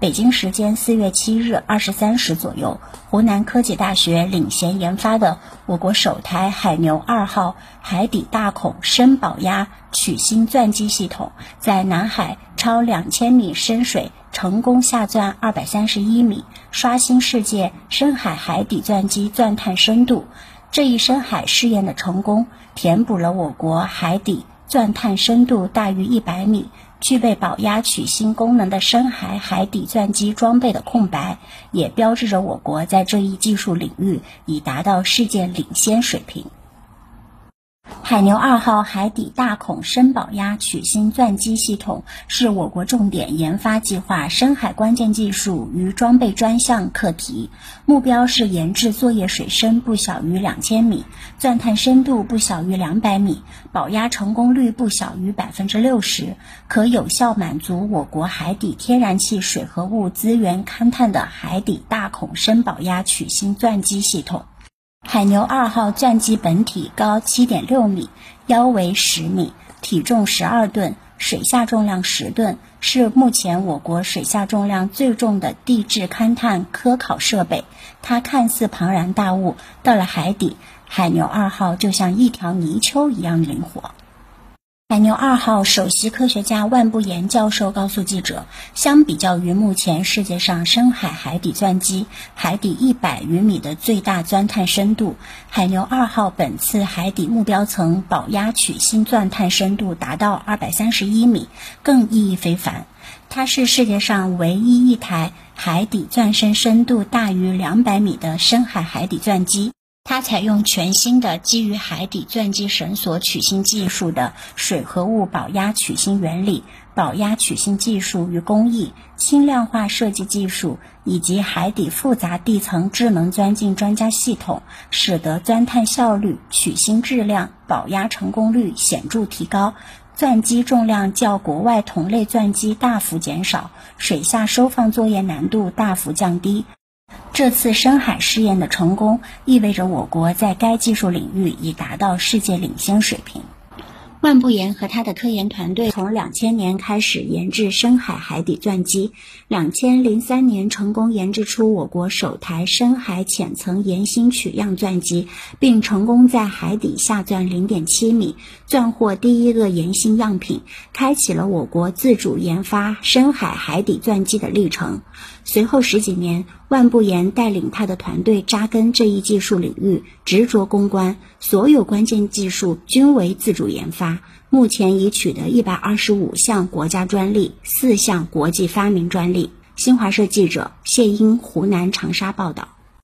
北京时间四月七日二十三时左右，湖南科技大学领衔研发的我国首台海牛二号海底大孔深保压曲芯钻机系统，在南海超两千米深水成功下钻二百三十一米，刷新世界深海海底钻机钻探深度。这一深海试验的成功，填补了我国海底钻探深度大于一百米。具备保压取芯功能的深海海底钻机装备的空白，也标志着我国在这一技术领域已达到世界领先水平。海牛二号海底大孔深保压曲芯钻机系统是我国重点研发计划深海关键技术与装备专项课题，目标是研制作业水深不小于两千米，钻探深度不小于两百米，保压成功率不小于百分之六十，可有效满足我国海底天然气水合物资源勘探的海底大孔深保压曲芯钻机系统。海牛二号钻机本体高七点六米，腰围十米，体重十二吨，水下重量十吨，是目前我国水下重量最重的地质勘探科考设备。它看似庞然大物，到了海底，海牛二号就像一条泥鳅一样灵活。海牛二号首席科学家万步言教授告诉记者，相比较于目前世界上深海海底钻机海底一百余米的最大钻探深度，海牛二号本次海底目标层保压曲芯钻探深度达到二百三十一米，更意义非凡。它是世界上唯一一台海底钻深深度大于两百米的深海海底钻机。它采用全新的基于海底钻机绳索取芯技术的水合物保压取芯原理、保压取芯技术与工艺、轻量化设计技术以及海底复杂地层智能钻进专家系统，使得钻探效率、取芯质量、保压成功率显著提高，钻机重量较国外同类钻机大幅减少，水下收放作业难度大幅降低。这次深海试验的成功，意味着我国在该技术领域已达到世界领先水平。万步言和他的科研团队从两千年开始研制深海海底钻机，两千零三年成功研制出我国首台深海浅层岩芯取样钻机，并成功在海底下钻零点七米，钻获第一个岩芯样品，开启了我国自主研发深海海底钻机的历程。随后十几年，万步言带领他的团队扎根这一技术领域，执着攻关，所有关键技术均为自主研发。目前已取得一百二十五项国家专利，四项国际发明专利。新华社记者谢英湖南长沙报道。